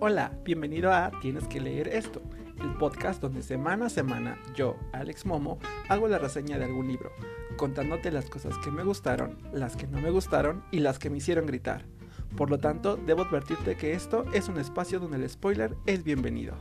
Hola, bienvenido a Tienes que leer esto, el podcast donde semana a semana yo, Alex Momo, hago la reseña de algún libro, contándote las cosas que me gustaron, las que no me gustaron y las que me hicieron gritar. Por lo tanto, debo advertirte que esto es un espacio donde el spoiler es bienvenido.